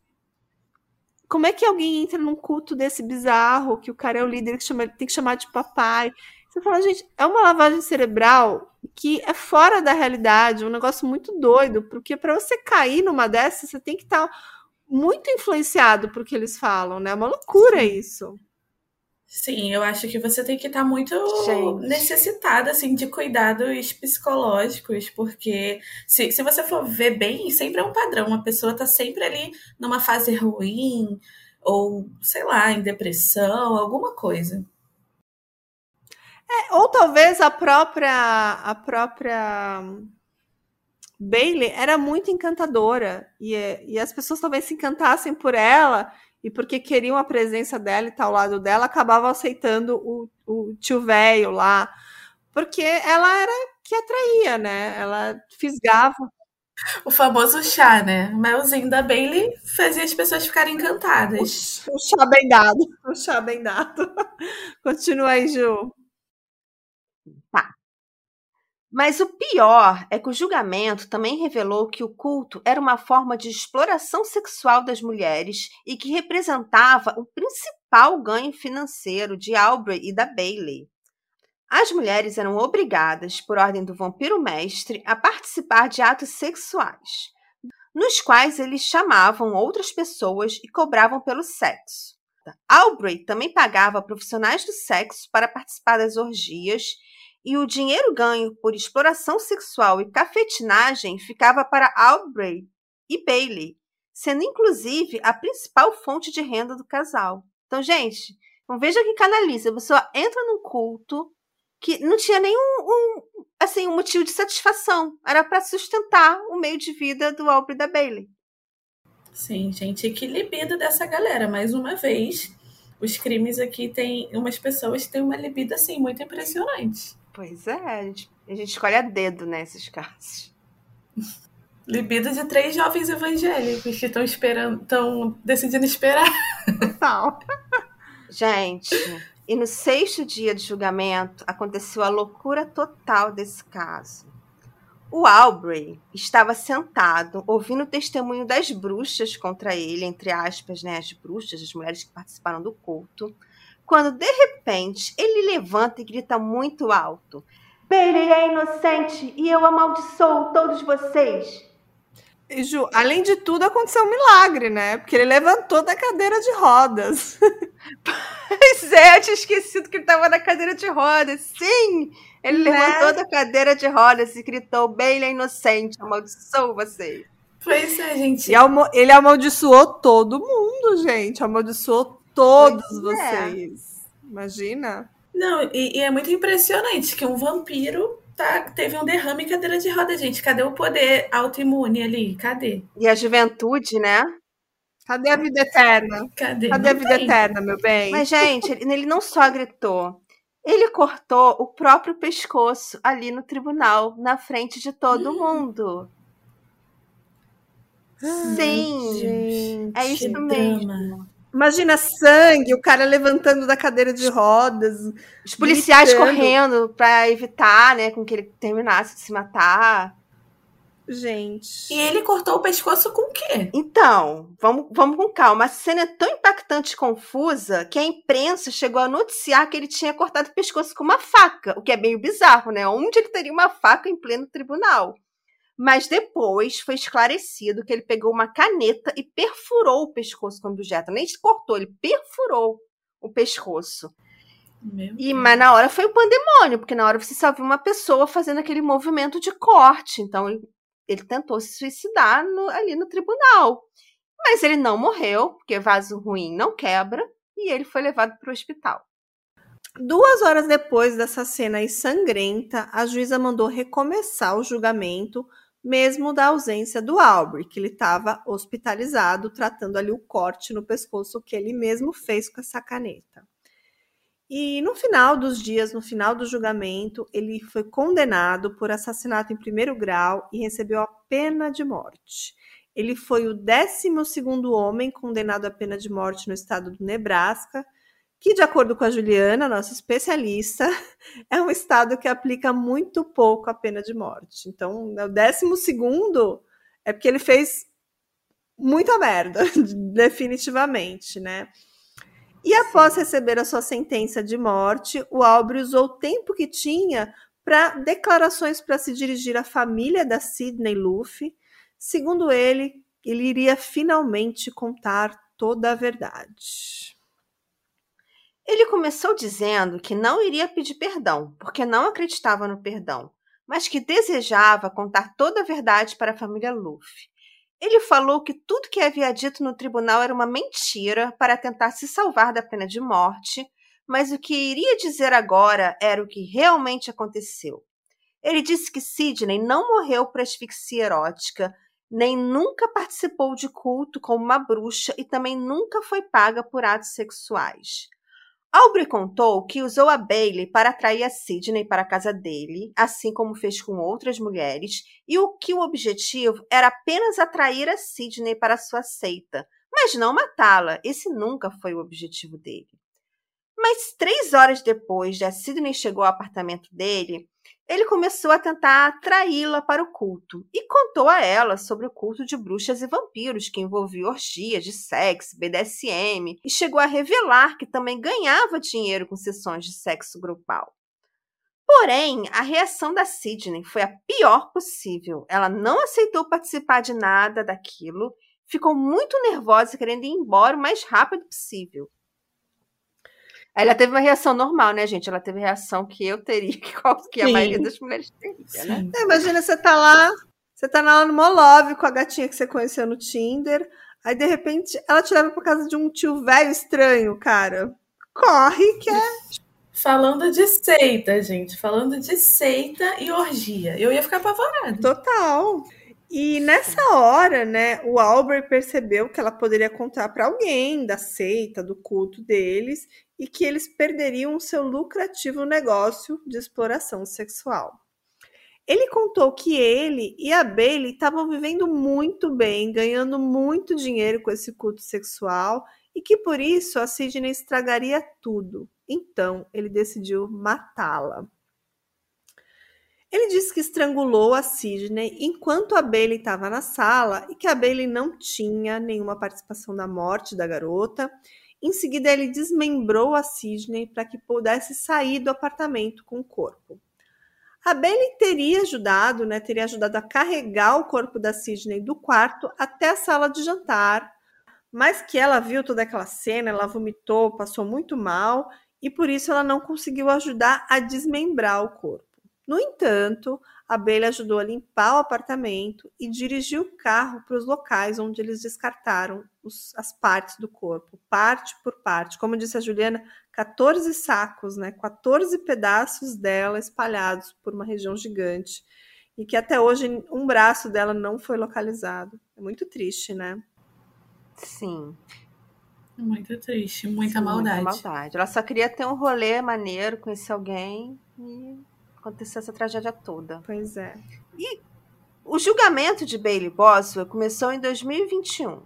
como é que alguém entra num culto desse bizarro, que o cara é o líder que chama, tem que chamar de papai? Você fala, gente, é uma lavagem cerebral que é fora da realidade, um negócio muito doido, porque para você cair numa dessas, você tem que estar tá muito influenciado por que eles falam, né? É uma loucura Sim. isso. Sim, eu acho que você tem que estar tá muito Gente. necessitada assim, de cuidados psicológicos, porque se, se você for ver bem, sempre é um padrão. Uma pessoa está sempre ali numa fase ruim, ou sei lá, em depressão, alguma coisa. É, ou talvez a própria a própria Bailey era muito encantadora e, e as pessoas talvez se encantassem por ela e porque queriam a presença dela e estar ao lado dela, acabavam aceitando o, o tio velho lá, porque ela era que atraía, né? Ela fisgava. O famoso chá, né? O melzinho da Bailey fazia as pessoas ficarem encantadas. O, o chá bem dado. O chá bem dado. Continua aí, Ju. Mas o pior é que o julgamento também revelou que o culto era uma forma de exploração sexual das mulheres e que representava o principal ganho financeiro de Aubrey e da Bailey. As mulheres eram obrigadas, por ordem do vampiro mestre, a participar de atos sexuais, nos quais eles chamavam outras pessoas e cobravam pelo sexo. Aubrey também pagava profissionais do sexo para participar das orgias e o dinheiro ganho por exploração sexual e cafetinagem ficava para Aubrey e Bailey, sendo inclusive a principal fonte de renda do casal. Então, gente, então veja que canaliza. Pessoa entra num culto que não tinha nenhum um, assim, um motivo de satisfação. Era para sustentar o meio de vida do Aubrey e da Bailey. Sim, gente, que libido dessa galera. Mais uma vez, os crimes aqui tem umas pessoas que têm uma libido assim muito impressionante. Pois é, a gente, a gente escolhe a dedo nesses casos. Libido de três jovens evangélicos que estão esperando, estão decidindo esperar. Tal. Gente, e no sexto dia de julgamento aconteceu a loucura total desse caso. O Aubrey estava sentado, ouvindo o testemunho das bruxas contra ele, entre aspas, né, as bruxas, as mulheres que participaram do culto quando de repente ele levanta e grita muito alto: Bailey é inocente e eu amaldiçoo todos vocês. E Ju, além de tudo, aconteceu um milagre, né? Porque ele levantou da cadeira de rodas. pois é, eu tinha esquecido que ele estava na cadeira de rodas. Sim! Ele né? levantou da cadeira de rodas e gritou: Bailey é inocente, amaldiçoo vocês. Pois é, gente. E ele amaldiçoou todo mundo, gente. Amaldiçoou todos pois é. vocês. É. Imagina. Não, e, e, é muito impressionante que um vampiro tá, teve um derrame em cadeira de roda, gente. Cadê o poder autoimune ali? Cadê? E a juventude, né? Cadê a vida eterna? Cadê? Cadê a vida tem. eterna, meu bem? Mas, gente, ele não só gritou. Ele cortou o próprio pescoço ali no tribunal, na frente de todo mundo. Sim, gente, é isso mesmo. Drama. Imagina sangue, o cara levantando da cadeira de rodas. Os policiais gritando. correndo para evitar, né, com que ele terminasse de se matar. Gente. E ele cortou o pescoço com o quê? Então, vamos, vamos com calma. A cena é tão impactante e confusa que a imprensa chegou a noticiar que ele tinha cortado o pescoço com uma faca, o que é meio bizarro, né? Onde ele teria uma faca em pleno tribunal? Mas depois foi esclarecido que ele pegou uma caneta e perfurou o pescoço com o objeto. Nem se cortou, ele perfurou o pescoço. Meu e, mas na hora foi o pandemônio, porque na hora você só viu uma pessoa fazendo aquele movimento de corte. Então ele, ele tentou se suicidar no, ali no tribunal. Mas ele não morreu, porque vaso ruim não quebra, e ele foi levado para o hospital. Duas horas depois dessa cena sangrenta, a juíza mandou recomeçar o julgamento, mesmo da ausência do Albrecht, que ele estava hospitalizado, tratando ali o corte no pescoço que ele mesmo fez com essa caneta. E no final dos dias, no final do julgamento, ele foi condenado por assassinato em primeiro grau e recebeu a pena de morte. Ele foi o 12 homem condenado à pena de morte no estado do Nebraska que, de acordo com a Juliana, nossa especialista, é um estado que aplica muito pouco a pena de morte. Então, o décimo segundo é porque ele fez muita merda, definitivamente, né? E após receber a sua sentença de morte, o Albre usou o tempo que tinha para declarações para se dirigir à família da Sidney Luffy. Segundo ele, ele iria finalmente contar toda a verdade. Ele começou dizendo que não iria pedir perdão, porque não acreditava no perdão, mas que desejava contar toda a verdade para a família Luffy. Ele falou que tudo que havia dito no tribunal era uma mentira para tentar se salvar da pena de morte, mas o que iria dizer agora era o que realmente aconteceu. Ele disse que Sidney não morreu por asfixia erótica, nem nunca participou de culto como uma bruxa e também nunca foi paga por atos sexuais. Aubrey contou que usou a Bailey para atrair a Sidney para a casa dele, assim como fez com outras mulheres, e o que o objetivo era apenas atrair a Sidney para sua seita, mas não matá-la. Esse nunca foi o objetivo dele. Mas três horas depois de a Sidney chegou ao apartamento dele, ele começou a tentar atraí-la para o culto e contou a ela sobre o culto de bruxas e vampiros que envolvia orgias de sexo, BDSM e chegou a revelar que também ganhava dinheiro com sessões de sexo grupal. Porém, a reação da Sidney foi a pior possível. Ela não aceitou participar de nada daquilo, ficou muito nervosa querendo ir embora o mais rápido possível. Ela teve uma reação normal, né, gente? Ela teve reação que eu teria, que a Sim. maioria das mulheres teria, né? É, imagina, você tá lá, você tá lá no Molove com a gatinha que você conheceu no Tinder, aí de repente ela te leva pra casa de um tio velho estranho, cara. Corre que é. Falando de seita, gente. Falando de seita e orgia. Eu ia ficar apavorada. Total. E nessa hora, né, o Albert percebeu que ela poderia contar para alguém da seita, do culto deles, e que eles perderiam o seu lucrativo negócio de exploração sexual. Ele contou que ele e a Bailey estavam vivendo muito bem, ganhando muito dinheiro com esse culto sexual e que por isso a Sidney estragaria tudo. Então ele decidiu matá-la. Ele disse que estrangulou a Sidney enquanto a Bailey estava na sala e que a Bailey não tinha nenhuma participação na morte da garota. Em seguida, ele desmembrou a Sidney para que pudesse sair do apartamento com o corpo. A Bailey teria ajudado, né, teria ajudado a carregar o corpo da Sidney do quarto até a sala de jantar, mas que ela viu toda aquela cena, ela vomitou, passou muito mal e por isso ela não conseguiu ajudar a desmembrar o corpo. No entanto, a Bailey ajudou a limpar o apartamento e dirigiu o carro para os locais onde eles descartaram os, as partes do corpo, parte por parte. Como disse a Juliana, 14 sacos, né? 14 pedaços dela espalhados por uma região gigante. E que até hoje um braço dela não foi localizado. É muito triste, né? Sim. Muito triste, muita Sim, maldade. Muita maldade. Ela só queria ter um rolê maneiro, conhecer alguém e aconteceu essa tragédia toda. Pois é. E o julgamento de Bailey Boswell começou em 2021.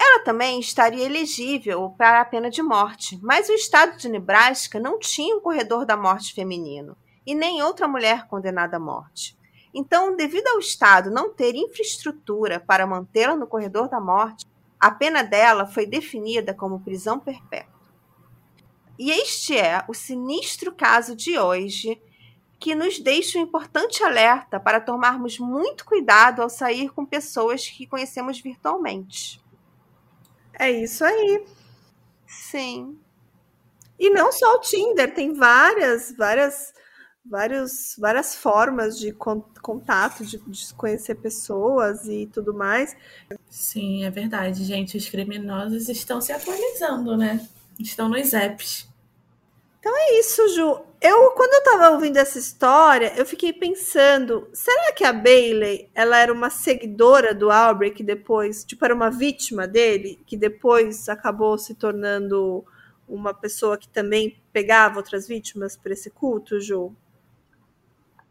Ela também estaria elegível para a pena de morte, mas o estado de Nebraska não tinha um corredor da morte feminino e nem outra mulher condenada à morte. Então, devido ao estado não ter infraestrutura para mantê-la no corredor da morte, a pena dela foi definida como prisão perpétua. E este é o sinistro caso de hoje que nos deixa um importante alerta para tomarmos muito cuidado ao sair com pessoas que conhecemos virtualmente. É isso aí. Sim. E não só o Tinder, tem várias, várias vários, várias formas de contato, de, de conhecer pessoas e tudo mais. Sim, é verdade, gente. Os criminosos estão se atualizando, né? Estão nos apps. Então é isso, Ju. Eu, quando eu tava ouvindo essa história, eu fiquei pensando, será que a Bailey, ela era uma seguidora do Albrecht que depois, tipo, era uma vítima dele, que depois acabou se tornando uma pessoa que também pegava outras vítimas para esse culto, Ju?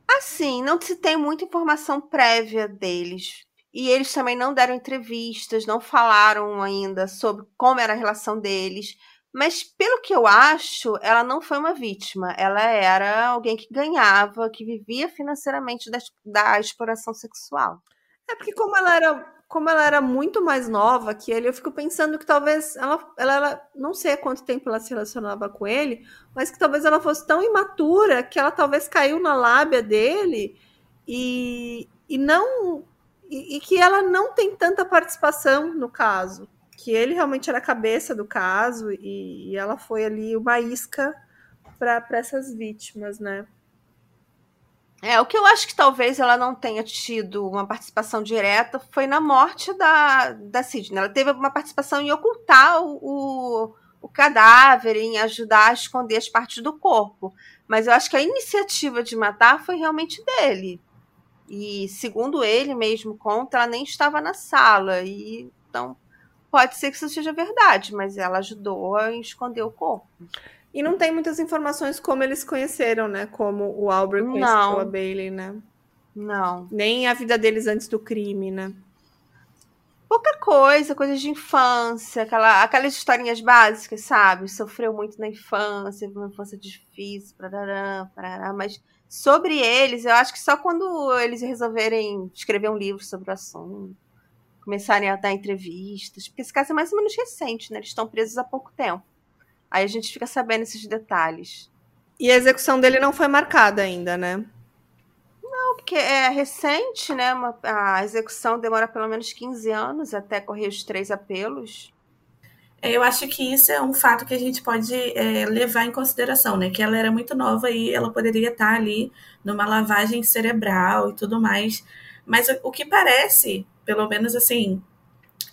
Assim, não se tem muita informação prévia deles. E eles também não deram entrevistas, não falaram ainda sobre como era a relação deles. Mas pelo que eu acho, ela não foi uma vítima. Ela era alguém que ganhava, que vivia financeiramente da, da exploração sexual. É porque como ela era como ela era muito mais nova que ele, eu fico pensando que talvez ela, ela, ela, não sei há quanto tempo ela se relacionava com ele, mas que talvez ela fosse tão imatura que ela talvez caiu na lábia dele e, e não e, e que ela não tem tanta participação no caso, que ele realmente era a cabeça do caso e, e ela foi ali uma isca para essas vítimas, né? É, o que eu acho que talvez ela não tenha tido uma participação direta foi na morte da, da Sidney. Ela teve uma participação em ocultar o, o, o cadáver, em ajudar a esconder as partes do corpo. Mas eu acho que a iniciativa de matar foi realmente dele. E segundo ele mesmo conta, ela nem estava na sala. E então pode ser que isso seja verdade, mas ela ajudou a esconder o corpo. E não tem muitas informações como eles conheceram, né? Como o Albert conheceu não. a Bailey, né? Não. Nem a vida deles antes do crime, né? Pouca coisa, coisas de infância, aquela, aquelas historinhas básicas, sabe? Sofreu muito na infância, uma infância difícil, parará, parará, mas sobre eles, eu acho que só quando eles resolverem escrever um livro sobre o assunto, começarem a dar entrevistas, porque esse caso é mais ou menos recente, né? Eles estão presos há pouco tempo. Aí a gente fica sabendo esses detalhes. E a execução dele não foi marcada ainda, né? Não, porque é recente, né? a execução demora pelo menos 15 anos até correr os três apelos. É, eu acho que isso é um fato que a gente pode é, levar em consideração, né? Que ela era muito nova e ela poderia estar ali numa lavagem cerebral e tudo mais. Mas o, o que parece, pelo menos assim,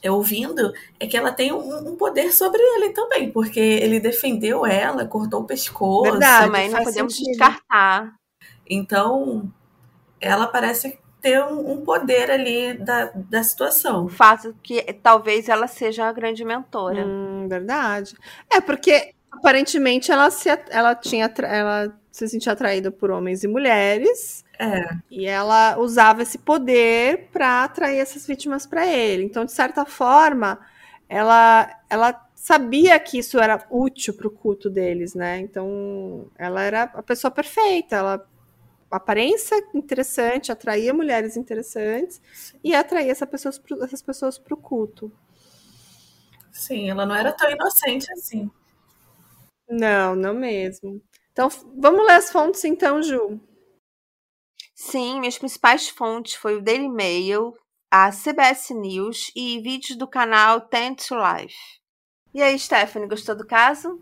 é, ouvindo é que ela tem um, um, poder sobre ele também, porque ele defendeu ela, cortou o pescoço. Verdade, mas não podemos sentido. descartar. Então, ela parece ter um, um, poder ali da, da situação. O fato que talvez ela seja a grande mentora. Hum, verdade. É, porque aparentemente ela se ela tinha ela se sentia atraída por homens e mulheres é. E ela usava esse poder para atrair essas vítimas para ele. Então, de certa forma, ela, ela sabia que isso era útil para o culto deles, né? Então, ela era a pessoa perfeita. Ela aparência interessante, atraía mulheres interessantes Sim. e atraía essas pessoas, essas pessoas para o culto. Sim, ela não era tão inocente assim. Não, não mesmo. Então, vamos ler as fontes então, Ju. Sim, minhas principais fontes foi o Daily Mail, a CBS News e vídeos do canal Ten to Life. E aí, Stephanie, gostou do caso?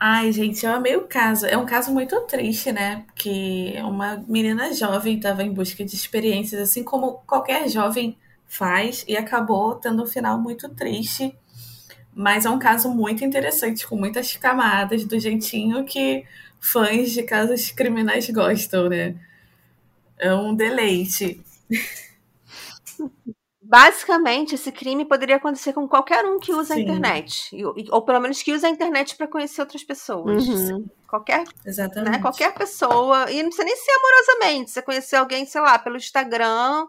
Ai, gente, eu amei o caso. É um caso muito triste, né? Que uma menina jovem estava em busca de experiências, assim como qualquer jovem faz, e acabou tendo um final muito triste. Mas é um caso muito interessante, com muitas camadas, do jeitinho que fãs de casos criminais gostam, né? É um deleite. Basicamente, esse crime poderia acontecer com qualquer um que usa Sim. a internet. Ou pelo menos que usa a internet para conhecer outras pessoas. Uhum. Qualquer, Exatamente. Né, qualquer pessoa. E não precisa nem ser amorosamente. Você conhecer alguém, sei lá, pelo Instagram,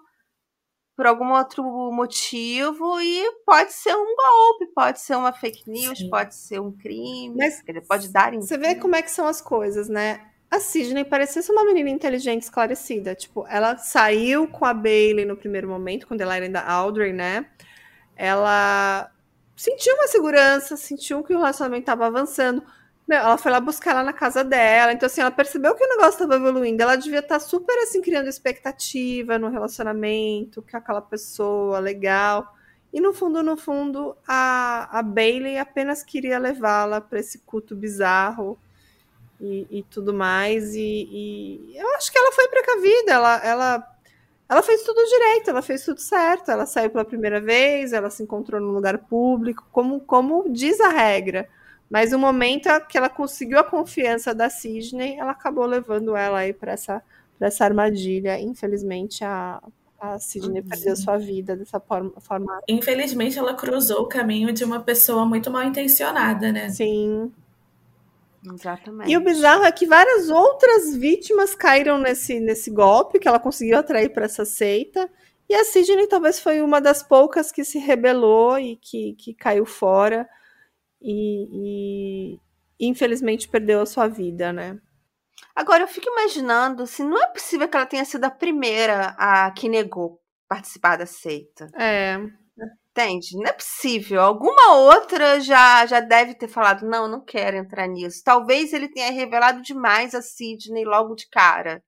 por algum outro motivo. E pode ser um golpe, pode ser uma fake news, Sim. pode ser um crime. Mas pode dar. Você vê como é que são as coisas, né? A Sidney parecia ser uma menina inteligente, esclarecida. Tipo, ela saiu com a Bailey no primeiro momento, quando ela era ainda Audrey, né? Ela sentiu uma segurança, sentiu que o relacionamento estava avançando. Ela foi lá buscar ela na casa dela. Então, assim, ela percebeu que o negócio estava evoluindo. Ela devia estar tá super, assim, criando expectativa no relacionamento, que aquela pessoa legal. E no fundo, no fundo, a, a Bailey apenas queria levá-la para esse culto bizarro e, e tudo mais. E, e, eu acho que ela foi precavida, ela, ela, ela fez tudo direito, ela fez tudo certo. Ela saiu pela primeira vez, ela se encontrou num lugar público, como, como diz a regra. Mas o momento que ela conseguiu a confiança da Sidney, ela acabou levando ela aí para essa, essa armadilha. Infelizmente, a, a Sidney Sim. perdeu sua vida dessa forma, forma. Infelizmente, ela cruzou o caminho de uma pessoa muito mal intencionada, né? Sim. Exatamente. E o bizarro é que várias outras vítimas caíram nesse, nesse golpe que ela conseguiu atrair para essa seita. E a Sidney talvez foi uma das poucas que se rebelou e que, que caiu fora e, e infelizmente perdeu a sua vida, né? Agora eu fico imaginando se não é possível que ela tenha sido a primeira a que negou participar da seita. É. Entende? Não é possível. Alguma outra já, já deve ter falado: não, não quero entrar nisso. Talvez ele tenha revelado demais a Sidney logo de cara.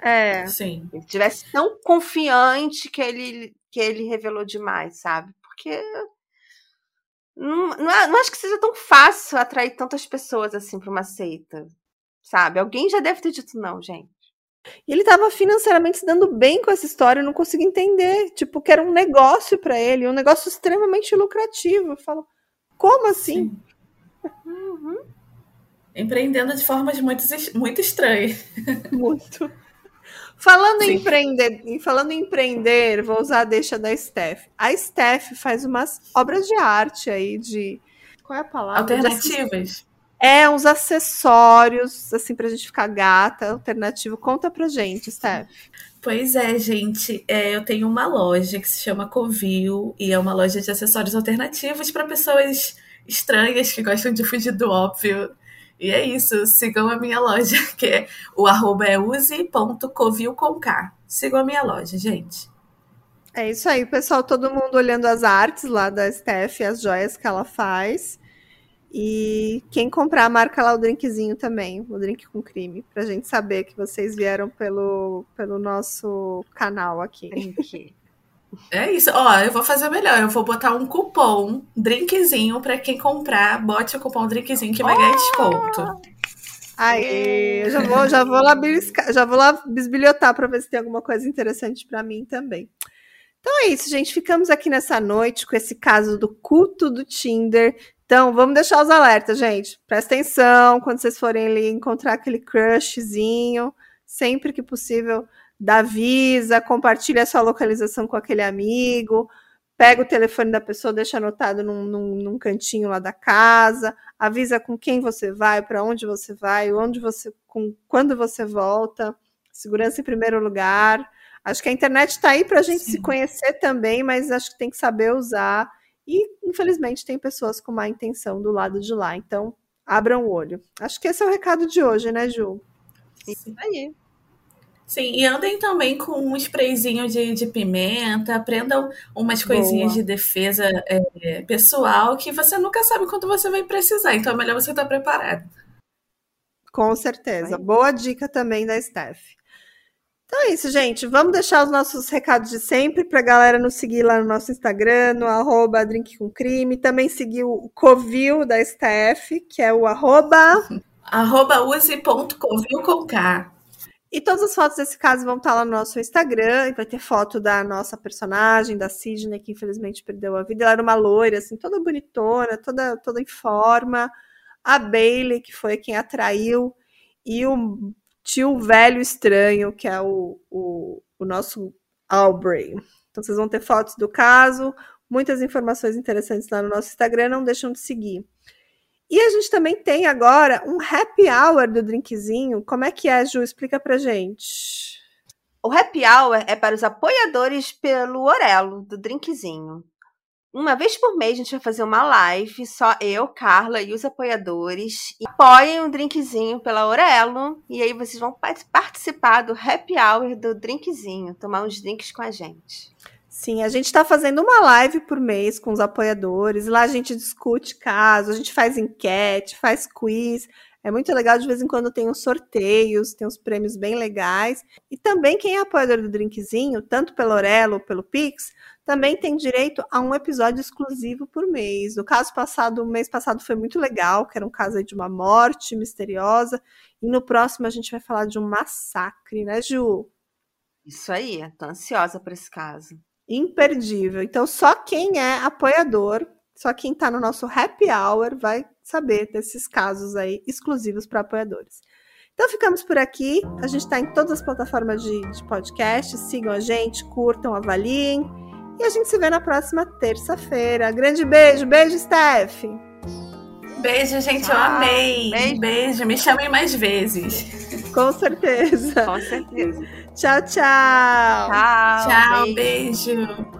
É. Sim. Ele tivesse tão confiante que ele, que ele revelou demais, sabe? Porque. Não, não, é, não acho que seja tão fácil atrair tantas pessoas assim para uma seita. Sabe? Alguém já deve ter dito não, gente. E ele estava financeiramente se dando bem com essa história, eu não consigo entender. Tipo, que era um negócio para ele, um negócio extremamente lucrativo. Eu falo, como assim? Uhum. Empreendendo de formas muito, muito estranhas. Muito. Falando em, empreender, falando em empreender, vou usar a deixa da Steph. A Steph faz umas obras de arte aí de. Qual é a palavra? Alternativas. É, uns acessórios, assim, pra gente ficar gata, alternativo. Conta pra gente, Steph. Pois é, gente. É, eu tenho uma loja que se chama Covil e é uma loja de acessórios alternativos para pessoas estranhas que gostam de fugir do óbvio. E é isso, sigam a minha loja, que é o arroba é use.covil com K. Sigam a minha loja, gente. É isso aí, pessoal. Todo mundo olhando as artes lá da Steph, as joias que ela faz. E quem comprar, marca lá o drinkzinho também, o drink com crime, pra gente saber que vocês vieram pelo, pelo nosso canal aqui. É isso. Ó, eu vou fazer melhor. Eu vou botar um cupom drinkzinho para quem comprar. Bote o cupom drinkzinho que vai ganhar desconto. Aí, eu já vou, já vou lá já vou lá bisbilhotar para ver se tem alguma coisa interessante para mim também. Então é isso, gente. Ficamos aqui nessa noite com esse caso do culto do Tinder. Então, vamos deixar os alertas, gente. Presta atenção quando vocês forem ali encontrar aquele crushzinho, sempre que possível, dá avisa, compartilha a sua localização com aquele amigo, pega o telefone da pessoa, deixa anotado num, num, num cantinho lá da casa, avisa com quem você vai, para onde você vai, onde você, com, quando você volta. Segurança em primeiro lugar. Acho que a internet está aí para a gente Sim. se conhecer também, mas acho que tem que saber usar e, infelizmente, tem pessoas com má intenção do lado de lá. Então, abram o olho. Acho que esse é o recado de hoje, né, Ju? Isso aí. Sim, e andem também com um sprayzinho de, de pimenta, aprendam umas Boa. coisinhas de defesa é, pessoal que você nunca sabe quando você vai precisar, então é melhor você estar preparado. Com certeza. Boa dica também da Steph. Então é isso, gente. Vamos deixar os nossos recados de sempre para a galera nos seguir lá no nosso Instagram, no arroba Drink com Crime. Também seguir o Covil da STF, que é o arroba... arroba use.covil com K. E todas as fotos desse caso vão estar lá no nosso Instagram. Vai ter foto da nossa personagem, da Sidney, que infelizmente perdeu a vida. Ela era uma loira, assim, toda bonitona, toda, toda em forma. A Bailey, que foi quem atraiu. E o tio velho estranho, que é o, o, o nosso Aubrey. Então vocês vão ter fotos do caso, muitas informações interessantes lá no nosso Instagram, não deixam de seguir. E a gente também tem agora um happy hour do drinkzinho. Como é que é, Ju? Explica pra gente. O happy hour é para os apoiadores pelo Orelo do drinkzinho. Uma vez por mês a gente vai fazer uma live, só eu, Carla e os apoiadores. E apoiem um drinkzinho pela Aurelo. E aí vocês vão participar do happy hour do drinkzinho, tomar uns drinks com a gente. Sim, a gente está fazendo uma live por mês com os apoiadores. Lá a gente discute casos, a gente faz enquete, faz quiz. É muito legal, de vez em quando tem uns sorteios, tem uns prêmios bem legais. E também quem é apoiador do Drinkzinho, tanto pelo Orelo, pelo Pix, também tem direito a um episódio exclusivo por mês. O caso passado, o mês passado foi muito legal, que era um caso de uma morte misteriosa. E no próximo a gente vai falar de um massacre, né, Ju? Isso aí, tô ansiosa por esse caso. Imperdível. Então, só quem é apoiador, só quem tá no nosso happy hour vai saber desses casos aí exclusivos para apoiadores. Então ficamos por aqui. A gente está em todas as plataformas de, de podcast. Sigam a gente, curtam, avaliem. E a gente se vê na próxima terça-feira. Grande beijo, beijo, Steph. Beijo, gente, Tchau. eu amei. Beijo. beijo, me chamem mais vezes. Com certeza. Com certeza. Tchau, tchau. Tchau, tchau beijo. beijo.